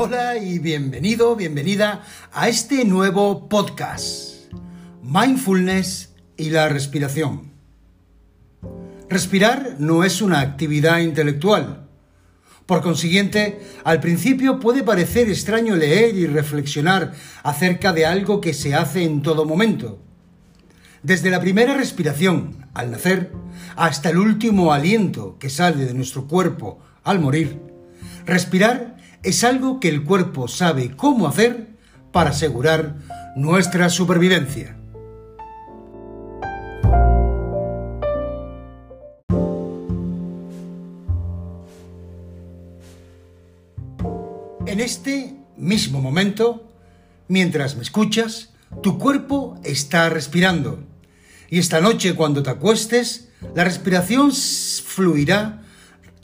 Hola y bienvenido, bienvenida a este nuevo podcast, Mindfulness y la respiración. Respirar no es una actividad intelectual. Por consiguiente, al principio puede parecer extraño leer y reflexionar acerca de algo que se hace en todo momento. Desde la primera respiración, al nacer, hasta el último aliento que sale de nuestro cuerpo al morir, respirar es algo que el cuerpo sabe cómo hacer para asegurar nuestra supervivencia. En este mismo momento, mientras me escuchas, tu cuerpo está respirando. Y esta noche cuando te acuestes, la respiración fluirá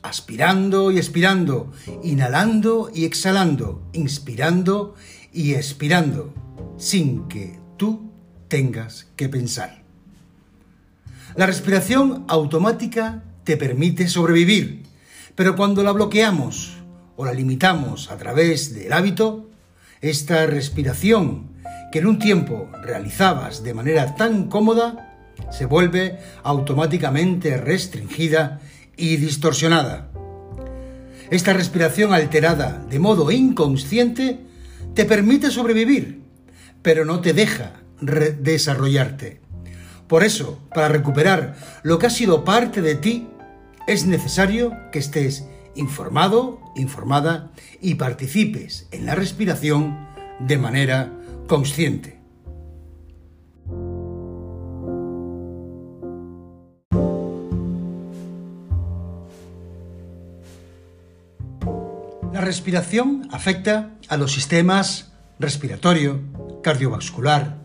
aspirando y expirando, inhalando y exhalando, inspirando y expirando, sin que tú tengas que pensar. La respiración automática te permite sobrevivir, pero cuando la bloqueamos o la limitamos a través del hábito, esta respiración que en un tiempo realizabas de manera tan cómoda, se vuelve automáticamente restringida y distorsionada. Esta respiración alterada de modo inconsciente te permite sobrevivir, pero no te deja desarrollarte. Por eso, para recuperar lo que ha sido parte de ti, es necesario que estés informado, informada y participes en la respiración de manera consciente. La respiración afecta a los sistemas respiratorio, cardiovascular,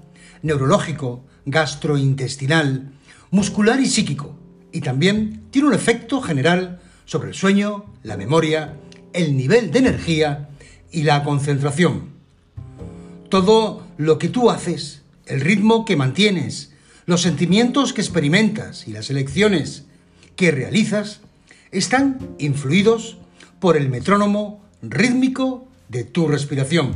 neurológico, gastrointestinal, muscular y psíquico, y también tiene un efecto general sobre el sueño, la memoria, el nivel de energía y la concentración. Todo lo que tú haces, el ritmo que mantienes, los sentimientos que experimentas y las elecciones que realizas están influidos por el metrónomo rítmico de tu respiración.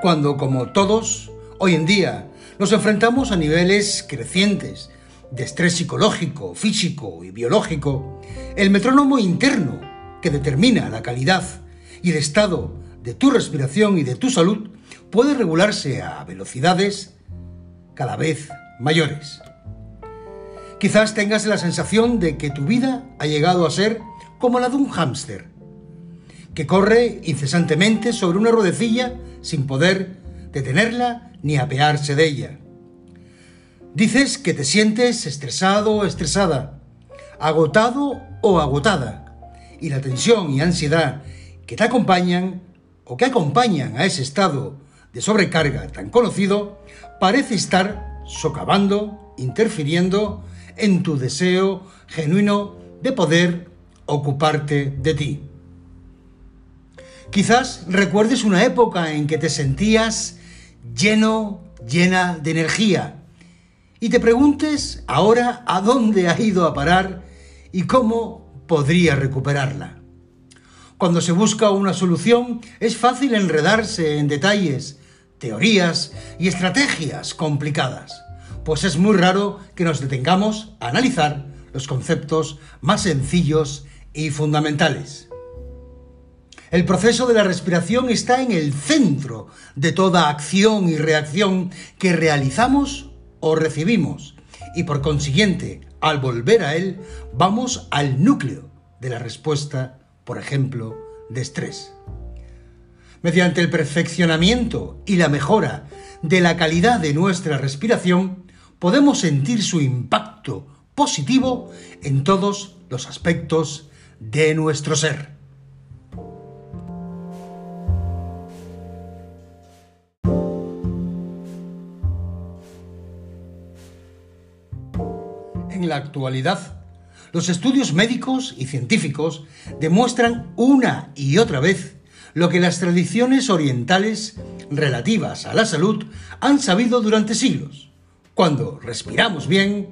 Cuando, como todos, hoy en día nos enfrentamos a niveles crecientes de estrés psicológico, físico y biológico, el metrónomo interno que determina la calidad y el estado de tu respiración y de tu salud puede regularse a velocidades cada vez mayores. Quizás tengas la sensación de que tu vida ha llegado a ser como la de un hámster, que corre incesantemente sobre una ruedecilla sin poder detenerla ni apearse de ella. Dices que te sientes estresado o estresada, agotado o agotada, y la tensión y ansiedad que te acompañan o que acompañan a ese estado de sobrecarga tan conocido parece estar socavando, interfiriendo en tu deseo genuino de poder ocuparte de ti. Quizás recuerdes una época en que te sentías lleno, llena de energía y te preguntes ahora a dónde ha ido a parar y cómo podría recuperarla. Cuando se busca una solución es fácil enredarse en detalles, teorías y estrategias complicadas, pues es muy raro que nos detengamos a analizar los conceptos más sencillos y fundamentales. El proceso de la respiración está en el centro de toda acción y reacción que realizamos o recibimos y por consiguiente, al volver a él, vamos al núcleo de la respuesta, por ejemplo, de estrés. Mediante el perfeccionamiento y la mejora de la calidad de nuestra respiración, podemos sentir su impacto positivo en todos los aspectos de nuestro ser. En la actualidad, los estudios médicos y científicos demuestran una y otra vez lo que las tradiciones orientales relativas a la salud han sabido durante siglos. Cuando respiramos bien,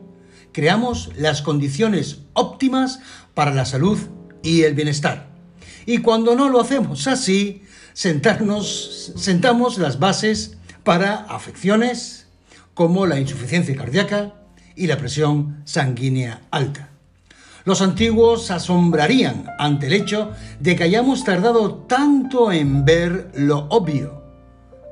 creamos las condiciones óptimas para la salud y el bienestar. Y cuando no lo hacemos así, sentarnos, sentamos las bases para afecciones como la insuficiencia cardíaca y la presión sanguínea alta. Los antiguos asombrarían ante el hecho de que hayamos tardado tanto en ver lo obvio.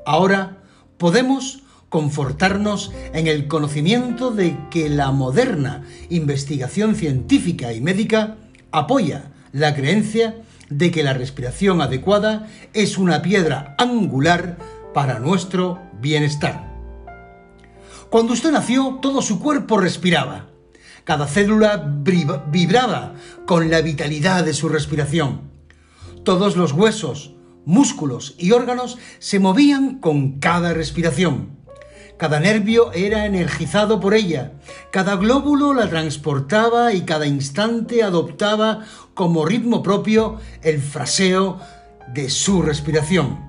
Ahora podemos confortarnos en el conocimiento de que la moderna investigación científica y médica apoya la creencia de que la respiración adecuada es una piedra angular para nuestro bienestar. Cuando usted nació, todo su cuerpo respiraba. Cada célula vibraba con la vitalidad de su respiración. Todos los huesos, músculos y órganos se movían con cada respiración. Cada nervio era energizado por ella, cada glóbulo la transportaba y cada instante adoptaba como ritmo propio el fraseo de su respiración.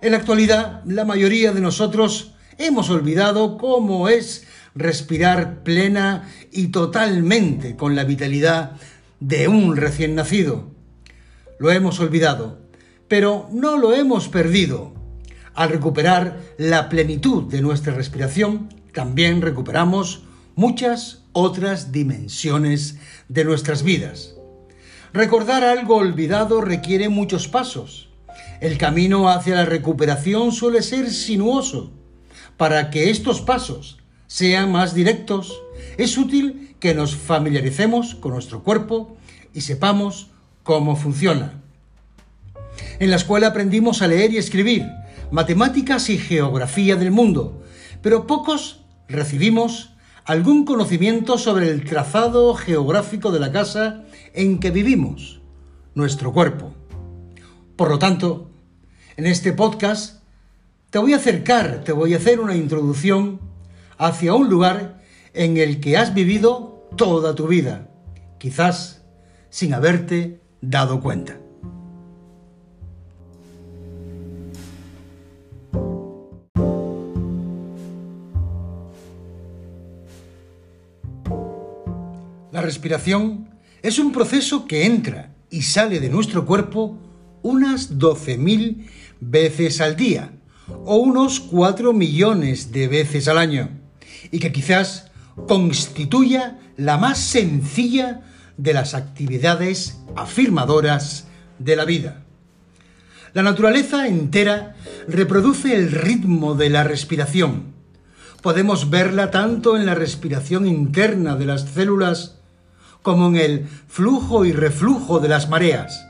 En la actualidad, la mayoría de nosotros hemos olvidado cómo es respirar plena y totalmente con la vitalidad de un recién nacido. Lo hemos olvidado, pero no lo hemos perdido. Al recuperar la plenitud de nuestra respiración, también recuperamos muchas otras dimensiones de nuestras vidas. Recordar algo olvidado requiere muchos pasos. El camino hacia la recuperación suele ser sinuoso. Para que estos pasos sean más directos, es útil que nos familiaricemos con nuestro cuerpo y sepamos cómo funciona. En la escuela aprendimos a leer y escribir, matemáticas y geografía del mundo, pero pocos recibimos algún conocimiento sobre el trazado geográfico de la casa en que vivimos, nuestro cuerpo. Por lo tanto, en este podcast te voy a acercar, te voy a hacer una introducción hacia un lugar en el que has vivido toda tu vida, quizás sin haberte dado cuenta. Respiración es un proceso que entra y sale de nuestro cuerpo unas 12.000 veces al día o unos 4 millones de veces al año y que quizás constituya la más sencilla de las actividades afirmadoras de la vida. La naturaleza entera reproduce el ritmo de la respiración. Podemos verla tanto en la respiración interna de las células como en el flujo y reflujo de las mareas,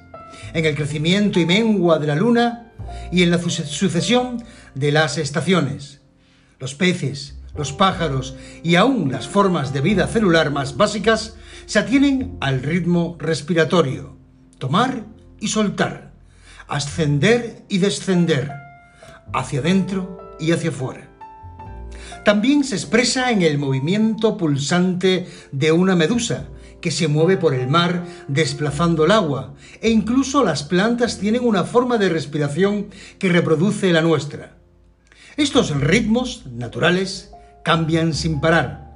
en el crecimiento y mengua de la luna y en la sucesión de las estaciones. Los peces, los pájaros y aún las formas de vida celular más básicas se atienen al ritmo respiratorio, tomar y soltar, ascender y descender, hacia adentro y hacia afuera. También se expresa en el movimiento pulsante de una medusa, que se mueve por el mar desplazando el agua, e incluso las plantas tienen una forma de respiración que reproduce la nuestra. Estos ritmos naturales cambian sin parar.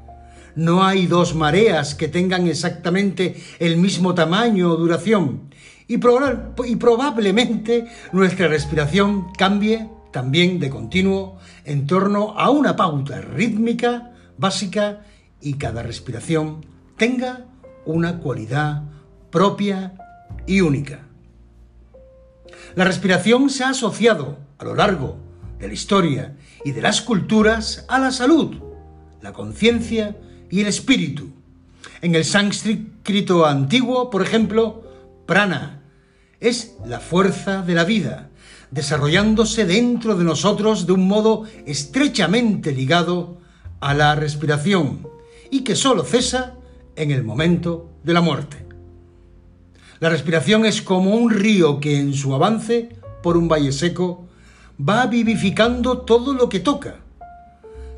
No hay dos mareas que tengan exactamente el mismo tamaño o duración, y, probablemente nuestra respiración cambie también de continuo en torno a una pauta rítmica básica y cada respiración tenga una cualidad propia y única. La respiración se ha asociado a lo largo de la historia y de las culturas a la salud, la conciencia y el espíritu. En el sánscrito antiguo, por ejemplo, prana es la fuerza de la vida, desarrollándose dentro de nosotros de un modo estrechamente ligado a la respiración y que solo cesa en el momento de la muerte. La respiración es como un río que en su avance por un valle seco va vivificando todo lo que toca.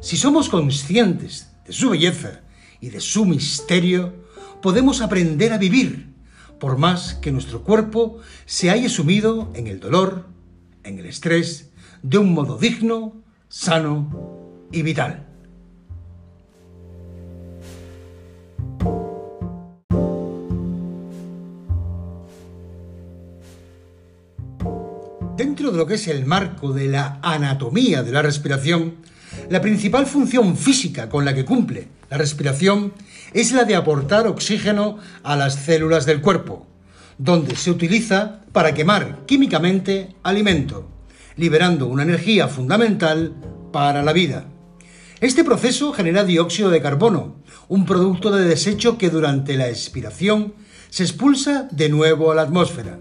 Si somos conscientes de su belleza y de su misterio, podemos aprender a vivir, por más que nuestro cuerpo se haya sumido en el dolor, en el estrés, de un modo digno, sano y vital. Dentro de lo que es el marco de la anatomía de la respiración, la principal función física con la que cumple la respiración es la de aportar oxígeno a las células del cuerpo, donde se utiliza para quemar químicamente alimento, liberando una energía fundamental para la vida. Este proceso genera dióxido de carbono, un producto de desecho que durante la expiración se expulsa de nuevo a la atmósfera.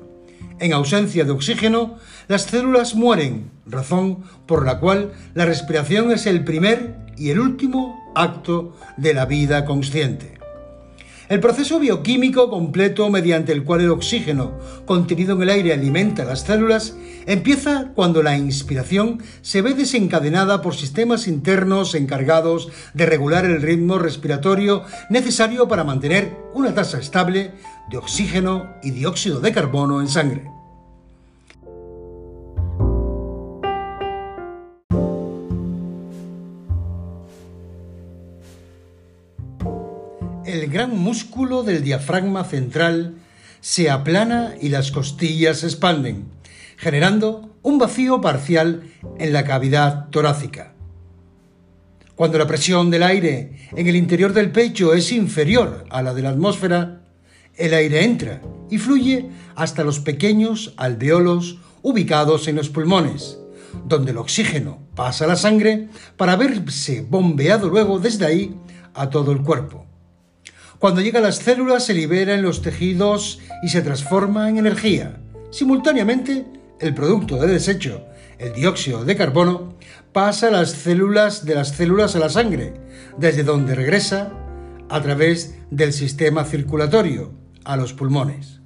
En ausencia de oxígeno, las células mueren, razón por la cual la respiración es el primer y el último acto de la vida consciente. El proceso bioquímico completo mediante el cual el oxígeno contenido en el aire alimenta las células empieza cuando la inspiración se ve desencadenada por sistemas internos encargados de regular el ritmo respiratorio necesario para mantener una tasa estable de oxígeno y dióxido de carbono en sangre. Gran músculo del diafragma central se aplana y las costillas se expanden, generando un vacío parcial en la cavidad torácica. Cuando la presión del aire en el interior del pecho es inferior a la de la atmósfera, el aire entra y fluye hasta los pequeños alveolos ubicados en los pulmones, donde el oxígeno pasa a la sangre para verse bombeado luego desde ahí a todo el cuerpo. Cuando llega a las células se libera en los tejidos y se transforma en energía. Simultáneamente, el producto de desecho, el dióxido de carbono, pasa a las células de las células a la sangre, desde donde regresa a través del sistema circulatorio a los pulmones.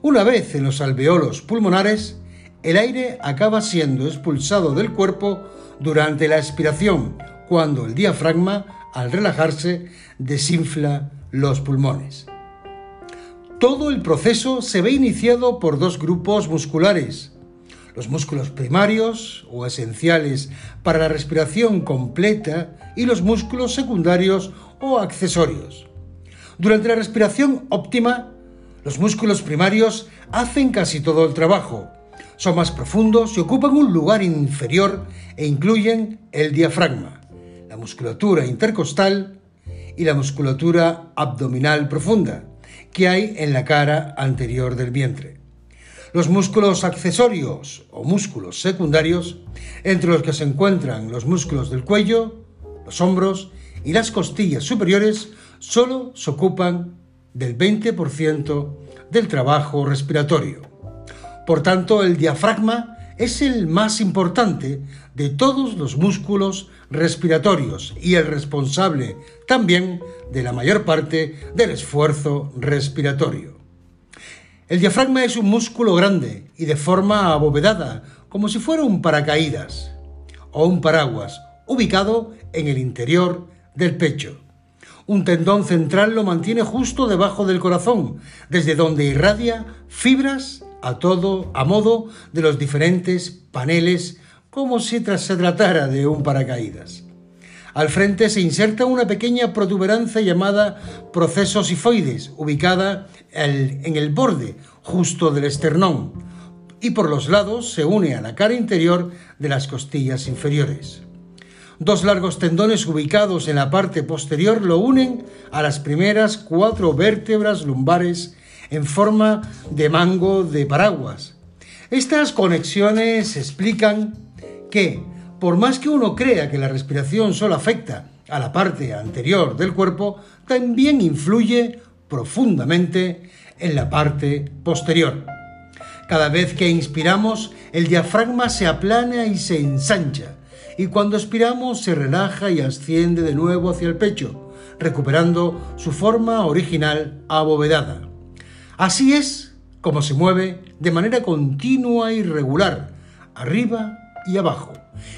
Una vez en los alveolos pulmonares, el aire acaba siendo expulsado del cuerpo durante la expiración, cuando el diafragma, al relajarse, desinfla los pulmones. Todo el proceso se ve iniciado por dos grupos musculares, los músculos primarios o esenciales para la respiración completa y los músculos secundarios o accesorios. Durante la respiración óptima, los músculos primarios hacen casi todo el trabajo. Son más profundos y ocupan un lugar inferior e incluyen el diafragma, la musculatura intercostal, y la musculatura abdominal profunda que hay en la cara anterior del vientre. Los músculos accesorios o músculos secundarios, entre los que se encuentran los músculos del cuello, los hombros y las costillas superiores, solo se ocupan del 20% del trabajo respiratorio. Por tanto, el diafragma es el más importante de todos los músculos respiratorios y el responsable también de la mayor parte del esfuerzo respiratorio. El diafragma es un músculo grande y de forma abovedada, como si fuera un paracaídas o un paraguas, ubicado en el interior del pecho. Un tendón central lo mantiene justo debajo del corazón, desde donde irradia fibras a todo a modo de los diferentes paneles como si se tratara de un paracaídas. Al frente se inserta una pequeña protuberancia llamada proceso sifoides, ubicada en el borde justo del esternón, y por los lados se une a la cara interior de las costillas inferiores. Dos largos tendones ubicados en la parte posterior lo unen a las primeras cuatro vértebras lumbares en forma de mango de paraguas. Estas conexiones explican que, por más que uno crea que la respiración solo afecta a la parte anterior del cuerpo, también influye profundamente en la parte posterior. Cada vez que inspiramos, el diafragma se aplana y se ensancha, y cuando expiramos se relaja y asciende de nuevo hacia el pecho, recuperando su forma original abovedada. Así es como se mueve de manera continua y regular, arriba y abajo.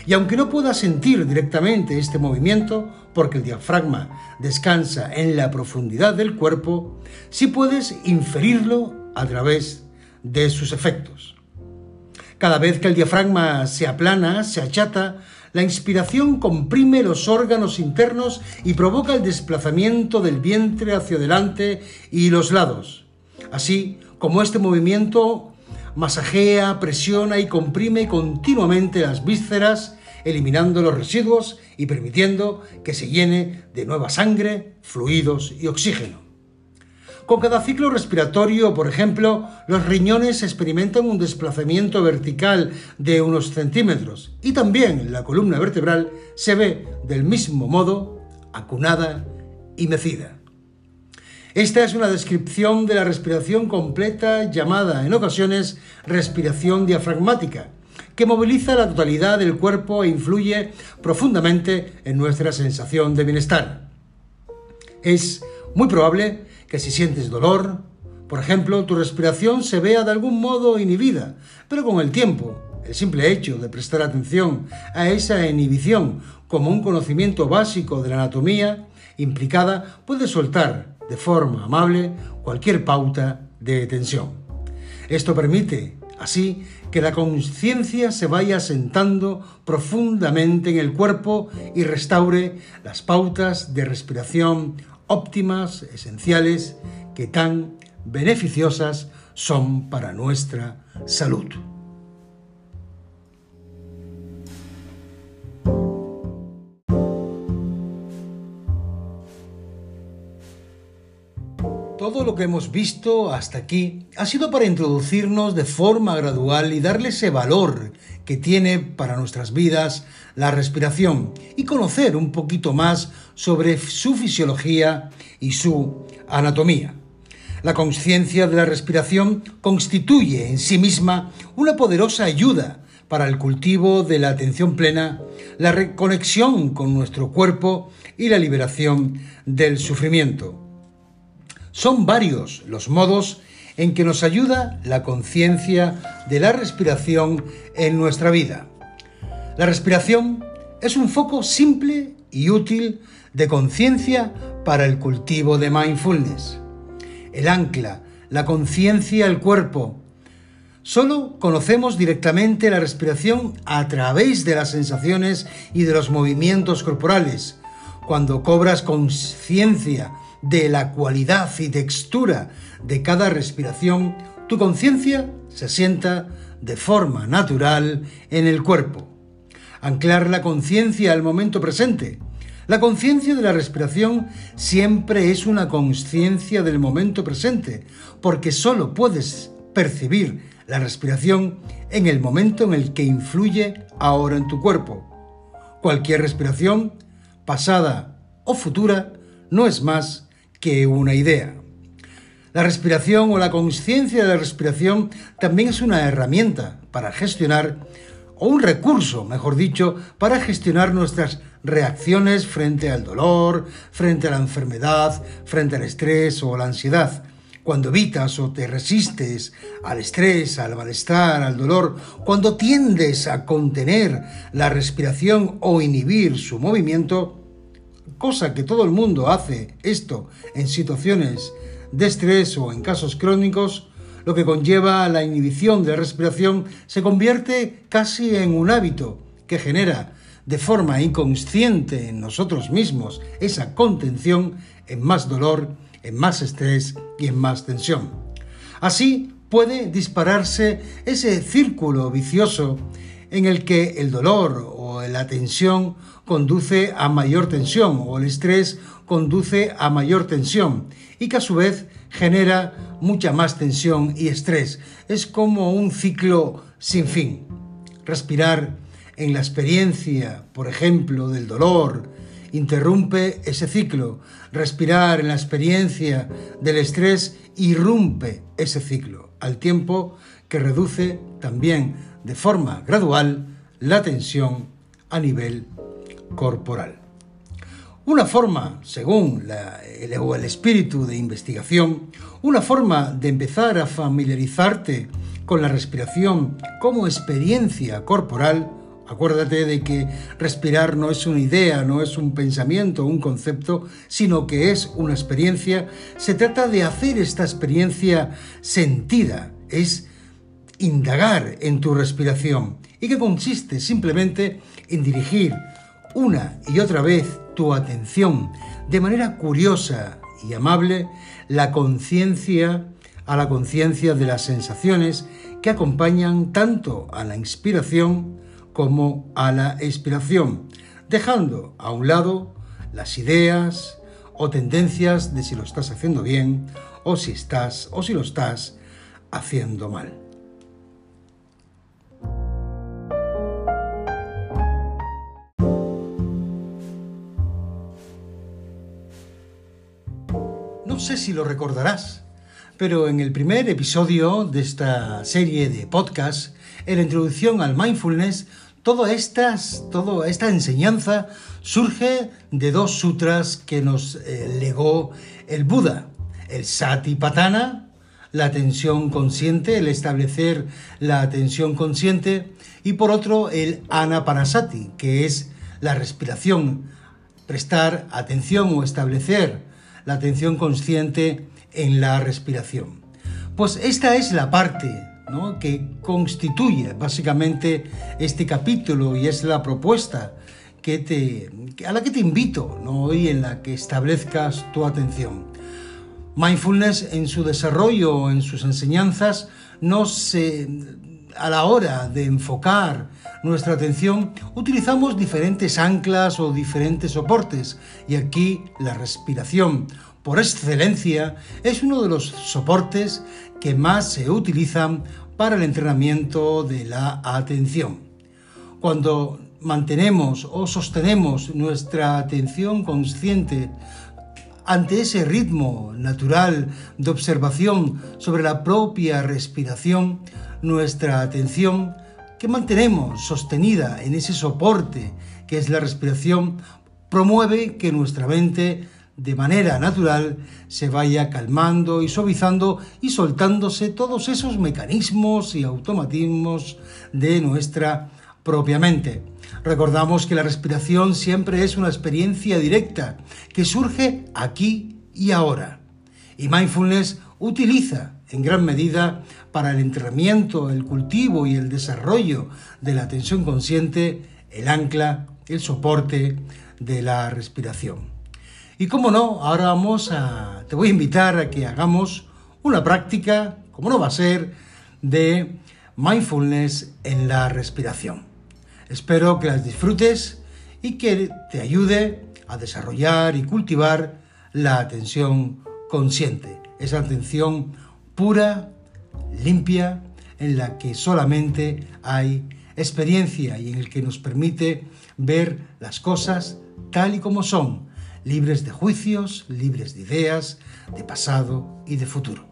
Y aunque no puedas sentir directamente este movimiento, porque el diafragma descansa en la profundidad del cuerpo, sí puedes inferirlo a través de sus efectos. Cada vez que el diafragma se aplana, se achata, la inspiración comprime los órganos internos y provoca el desplazamiento del vientre hacia adelante y los lados. Así como este movimiento masajea, presiona y comprime continuamente las vísceras, eliminando los residuos y permitiendo que se llene de nueva sangre, fluidos y oxígeno. Con cada ciclo respiratorio, por ejemplo, los riñones experimentan un desplazamiento vertical de unos centímetros y también la columna vertebral se ve del mismo modo acunada y mecida. Esta es una descripción de la respiración completa llamada en ocasiones respiración diafragmática, que moviliza la totalidad del cuerpo e influye profundamente en nuestra sensación de bienestar. Es muy probable que si sientes dolor, por ejemplo, tu respiración se vea de algún modo inhibida, pero con el tiempo, el simple hecho de prestar atención a esa inhibición como un conocimiento básico de la anatomía implicada puede soltar de forma amable cualquier pauta de tensión. Esto permite, así, que la conciencia se vaya asentando profundamente en el cuerpo y restaure las pautas de respiración óptimas, esenciales, que tan beneficiosas son para nuestra salud. Todo lo que hemos visto hasta aquí ha sido para introducirnos de forma gradual y darle ese valor que tiene para nuestras vidas la respiración y conocer un poquito más sobre su fisiología y su anatomía. La conciencia de la respiración constituye en sí misma una poderosa ayuda para el cultivo de la atención plena, la reconexión con nuestro cuerpo y la liberación del sufrimiento. Son varios los modos en que nos ayuda la conciencia de la respiración en nuestra vida. La respiración es un foco simple y útil de conciencia para el cultivo de mindfulness. El ancla, la conciencia al cuerpo. Solo conocemos directamente la respiración a través de las sensaciones y de los movimientos corporales. Cuando cobras conciencia de la cualidad y textura de cada respiración, tu conciencia se sienta de forma natural en el cuerpo. Anclar la conciencia al momento presente. La conciencia de la respiración siempre es una conciencia del momento presente, porque solo puedes percibir la respiración en el momento en el que influye ahora en tu cuerpo. Cualquier respiración, pasada o futura, no es más que una idea. La respiración o la conciencia de la respiración también es una herramienta para gestionar, o un recurso, mejor dicho, para gestionar nuestras reacciones frente al dolor, frente a la enfermedad, frente al estrés o la ansiedad. Cuando evitas o te resistes al estrés, al malestar, al dolor, cuando tiendes a contener la respiración o inhibir su movimiento, cosa que todo el mundo hace esto en situaciones de estrés o en casos crónicos, lo que conlleva la inhibición de la respiración se convierte casi en un hábito que genera de forma inconsciente en nosotros mismos esa contención en más dolor, en más estrés y en más tensión. Así puede dispararse ese círculo vicioso en el que el dolor la tensión conduce a mayor tensión o el estrés conduce a mayor tensión y que a su vez genera mucha más tensión y estrés. Es como un ciclo sin fin. Respirar en la experiencia, por ejemplo, del dolor, interrumpe ese ciclo. Respirar en la experiencia del estrés irrumpe ese ciclo, al tiempo que reduce también de forma gradual la tensión a nivel corporal. Una forma, según el, el espíritu de investigación, una forma de empezar a familiarizarte con la respiración como experiencia corporal, acuérdate de que respirar no es una idea, no es un pensamiento, un concepto, sino que es una experiencia, se trata de hacer esta experiencia sentida, es indagar en tu respiración y que consiste simplemente en dirigir una y otra vez tu atención de manera curiosa y amable la conciencia a la conciencia de las sensaciones que acompañan tanto a la inspiración como a la expiración, dejando a un lado las ideas o tendencias de si lo estás haciendo bien o si estás o si lo estás haciendo mal. No sé si lo recordarás, pero en el primer episodio de esta serie de podcast, en la introducción al mindfulness, toda, esta enseñanza surge de dos sutras que nos eh, legó el Buda, el Satipatthana, la atención consciente, el establecer la atención consciente, y por otro el Anapanasati, que es la respiración, prestar atención o establecer la atención consciente en la respiración. Pues esta es la parte que constituye básicamente este capítulo y es la propuesta que te, a la que te invito hoy en la que establezcas tu atención. Mindfulness en su desarrollo, en sus enseñanzas, no se, a la hora de enfocar nuestra atención utilizamos diferentes anclas o diferentes soportes y aquí la respiración por excelencia, es uno de los soportes que más se utilizan para el entrenamiento de la atención. Cuando mantenemos o sostenemos nuestra atención consciente ante ese ritmo natural de observación sobre la propia respiración, nuestra atención que mantenemos sostenida en ese soporte que es la respiración, promueve que nuestra mente de manera natural se vaya calmando y suavizando y soltándose todos esos mecanismos y automatismos de nuestra propia mente. Recordamos que la respiración siempre es una experiencia directa que surge aquí y ahora. Y mindfulness utiliza en gran medida para el entrenamiento, el cultivo y el desarrollo de la atención consciente el ancla, el soporte de la respiración. Y como no, ahora vamos a, te voy a invitar a que hagamos una práctica, como no va a ser, de mindfulness en la respiración. Espero que las disfrutes y que te ayude a desarrollar y cultivar la atención consciente, esa atención pura, limpia, en la que solamente hay experiencia y en el que nos permite ver las cosas tal y como son, libres de juicios, libres de ideas, de pasado y de futuro.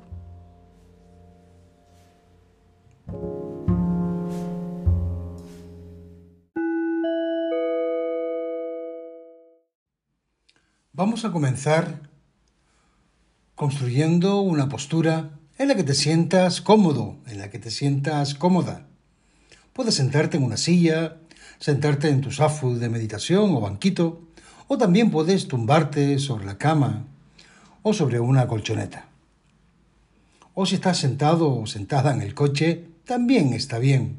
Vamos a comenzar construyendo una postura en la que te sientas cómodo, en la que te sientas cómoda. Puedes sentarte en una silla, sentarte en tu safu de meditación o banquito, o también puedes tumbarte sobre la cama o sobre una colchoneta. O si estás sentado o sentada en el coche, también está bien,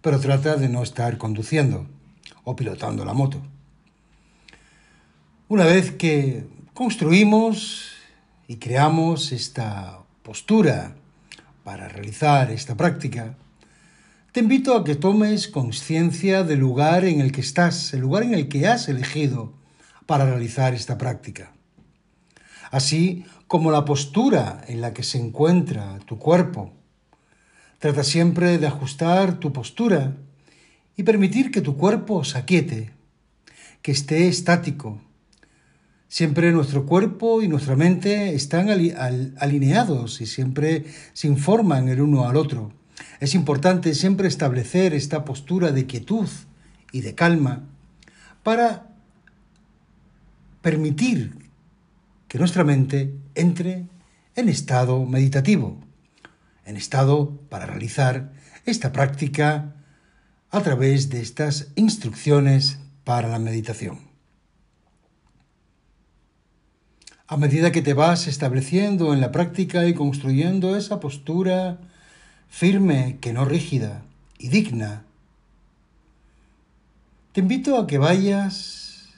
pero trata de no estar conduciendo o pilotando la moto. Una vez que construimos y creamos esta postura para realizar esta práctica, te invito a que tomes conciencia del lugar en el que estás, el lugar en el que has elegido para realizar esta práctica. Así como la postura en la que se encuentra tu cuerpo. Trata siempre de ajustar tu postura y permitir que tu cuerpo se aquiete, que esté estático. Siempre nuestro cuerpo y nuestra mente están alineados y siempre se informan el uno al otro. Es importante siempre establecer esta postura de quietud y de calma para permitir que nuestra mente entre en estado meditativo, en estado para realizar esta práctica a través de estas instrucciones para la meditación. A medida que te vas estableciendo en la práctica y construyendo esa postura firme, que no rígida y digna, te invito a que vayas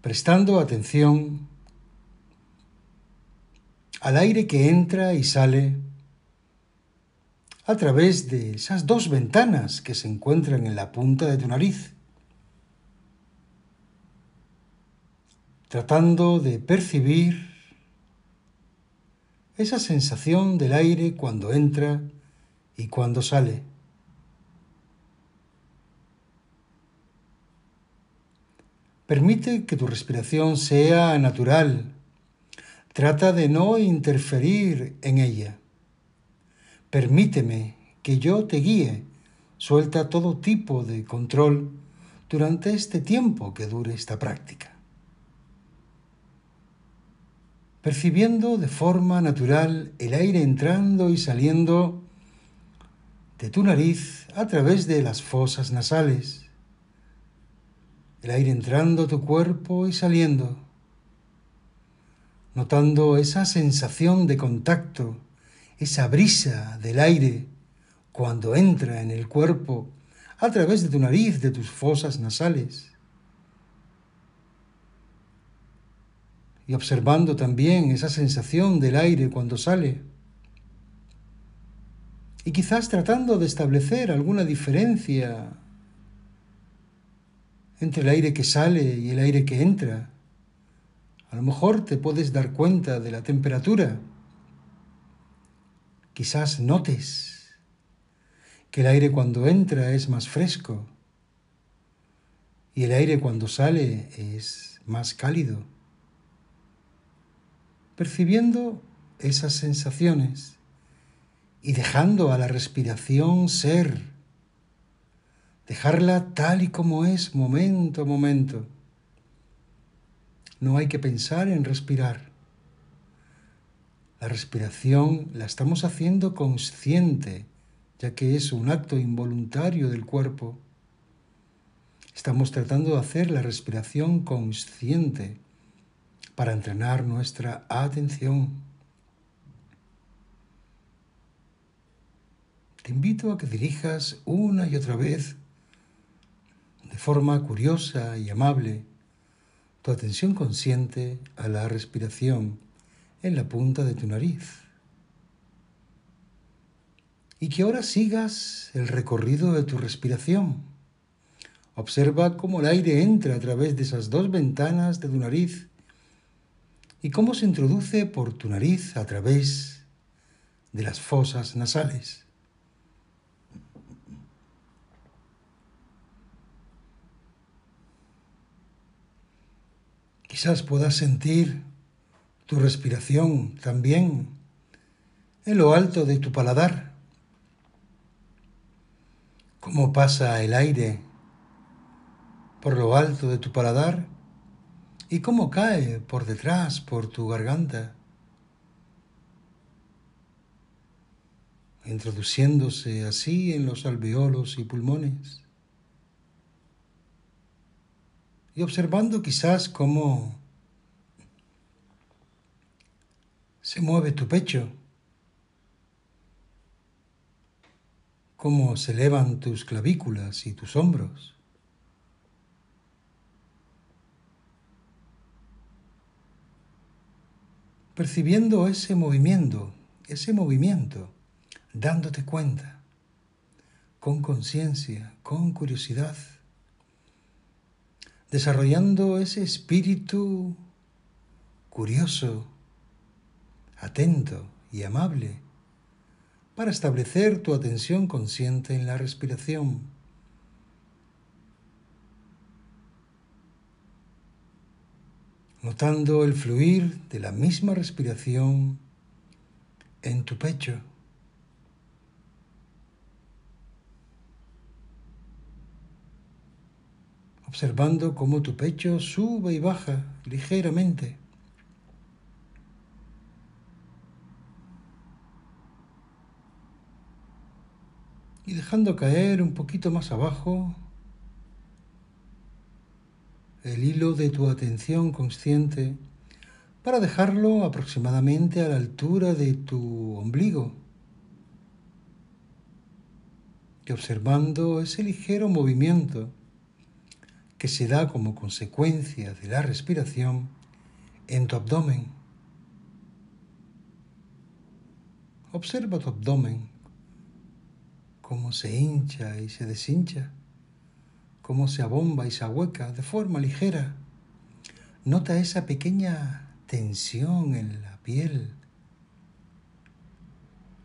prestando atención al aire que entra y sale, a través de esas dos ventanas que se encuentran en la punta de tu nariz, tratando de percibir esa sensación del aire cuando entra y cuando sale. Permite que tu respiración sea natural. Trata de no interferir en ella. Permíteme que yo te guíe. Suelta todo tipo de control durante este tiempo que dure esta práctica. Percibiendo de forma natural el aire entrando y saliendo de tu nariz a través de las fosas nasales el aire entrando a tu cuerpo y saliendo, notando esa sensación de contacto, esa brisa del aire cuando entra en el cuerpo a través de tu nariz, de tus fosas nasales. Y observando también esa sensación del aire cuando sale. Y quizás tratando de establecer alguna diferencia entre el aire que sale y el aire que entra. A lo mejor te puedes dar cuenta de la temperatura. Quizás notes que el aire cuando entra es más fresco y el aire cuando sale es más cálido. Percibiendo esas sensaciones y dejando a la respiración ser dejarla tal y como es, momento a momento. No hay que pensar en respirar. La respiración la estamos haciendo consciente, ya que es un acto involuntario del cuerpo. Estamos tratando de hacer la respiración consciente para entrenar nuestra atención. Te invito a que dirijas una y otra vez de forma curiosa y amable tu atención consciente a la respiración en la punta de tu nariz. Y que ahora sigas el recorrido de tu respiración. Observa cómo el aire entra a través de esas dos ventanas de tu nariz y cómo se introduce por tu nariz a través de las fosas nasales. Quizás puedas sentir tu respiración también en lo alto de tu paladar. Cómo pasa el aire por lo alto de tu paladar y cómo cae por detrás, por tu garganta, introduciéndose así en los alveolos y pulmones. y observando quizás cómo se mueve tu pecho, cómo se elevan tus clavículas y tus hombros. Percibiendo ese movimiento, ese movimiento, dándote cuenta, con conciencia, con curiosidad desarrollando ese espíritu curioso, atento y amable para establecer tu atención consciente en la respiración. Notando el fluir de la misma respiración en tu pecho. observando cómo tu pecho sube y baja ligeramente. Y dejando caer un poquito más abajo el hilo de tu atención consciente para dejarlo aproximadamente a la altura de tu ombligo. Y observando ese ligero movimiento que se da como consecuencia de la respiración en tu abdomen. Observa tu abdomen cómo se hincha y se deshincha, cómo se abomba y se ahueca de forma ligera. Nota esa pequeña tensión en la piel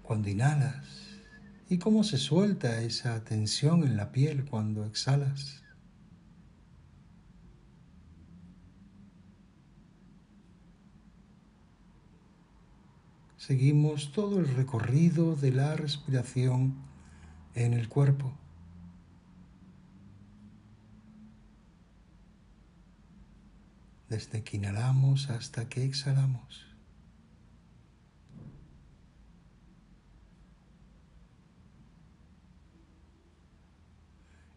cuando inhalas y cómo se suelta esa tensión en la piel cuando exhalas. Seguimos todo el recorrido de la respiración en el cuerpo. Desde que inhalamos hasta que exhalamos.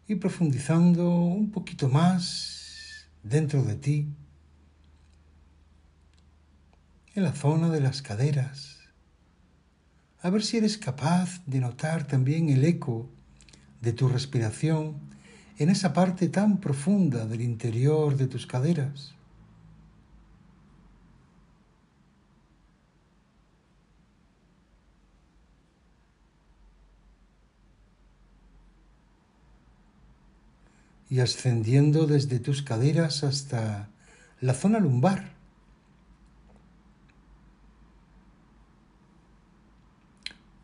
y profundizando un poquito más dentro de ti, en la zona de las caderas, a ver si eres capaz de notar también el eco de tu respiración en esa parte tan profunda del interior de tus caderas. Y ascendiendo desde tus caderas hasta la zona lumbar.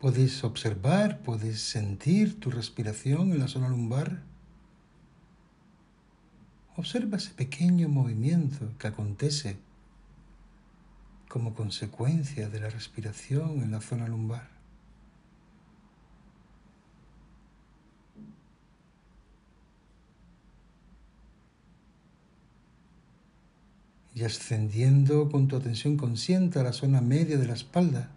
Puedes observar, puedes sentir tu respiración en la zona lumbar. Observa ese pequeño movimiento que acontece como consecuencia de la respiración en la zona lumbar. Y ascendiendo con tu atención consciente a la zona media de la espalda.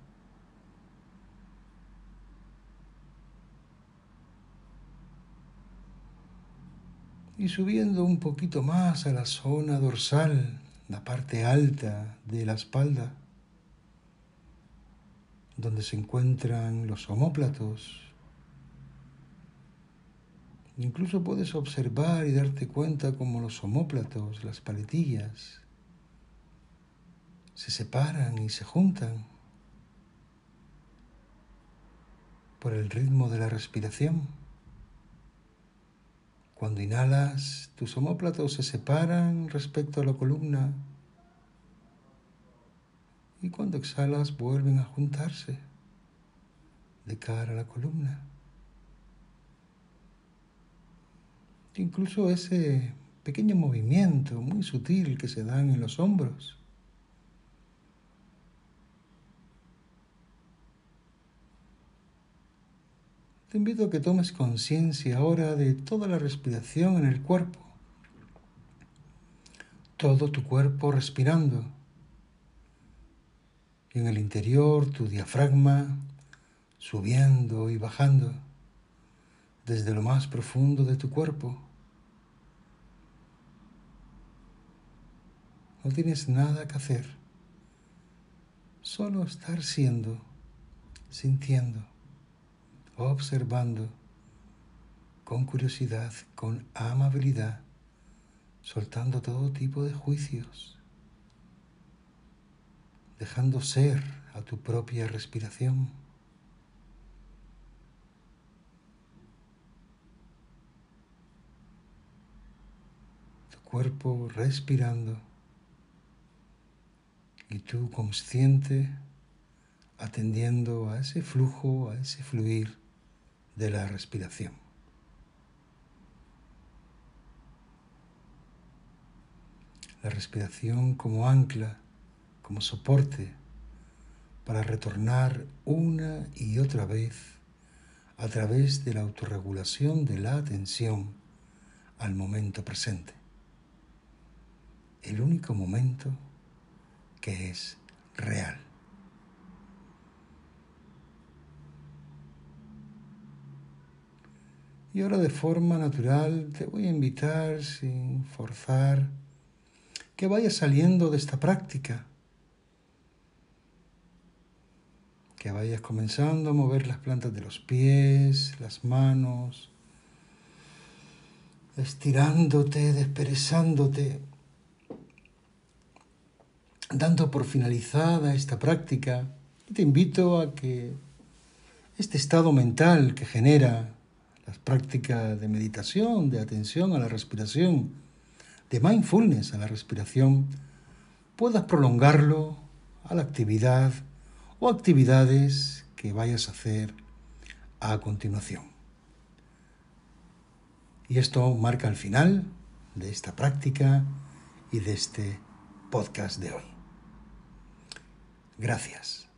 Y subiendo un poquito más a la zona dorsal, la parte alta de la espalda, donde se encuentran los homóplatos. Incluso puedes observar y darte cuenta como los homóplatos, las paletillas, se separan y se juntan por el ritmo de la respiración. Cuando inhalas, tus homóplatos se separan respecto a la columna y cuando exhalas vuelven a juntarse de cara a la columna. Incluso ese pequeño movimiento muy sutil que se dan en los hombros Te invito a que tomes conciencia ahora de toda la respiración en el cuerpo. Todo tu cuerpo respirando. Y en el interior tu diafragma subiendo y bajando desde lo más profundo de tu cuerpo. No tienes nada que hacer, solo estar siendo, sintiendo observando con curiosidad, con amabilidad, soltando todo tipo de juicios, dejando ser a tu propia respiración. Tu cuerpo respirando y tú consciente atendiendo a ese flujo, a ese fluir de la respiración. La respiración como ancla, como soporte para retornar una y otra vez a través de la autorregulación de la atención al momento presente. El único momento que es real. Y ahora de forma natural te voy a invitar sin forzar que vayas saliendo de esta práctica, que vayas comenzando a mover las plantas de los pies, las manos, estirándote, desperezándote, dando por finalizada esta práctica. Y te invito a que este estado mental que genera las prácticas de meditación, de atención a la respiración, de mindfulness a la respiración, puedas prolongarlo a la actividad o actividades que vayas a hacer a continuación. Y esto marca el final de esta práctica y de este podcast de hoy. Gracias.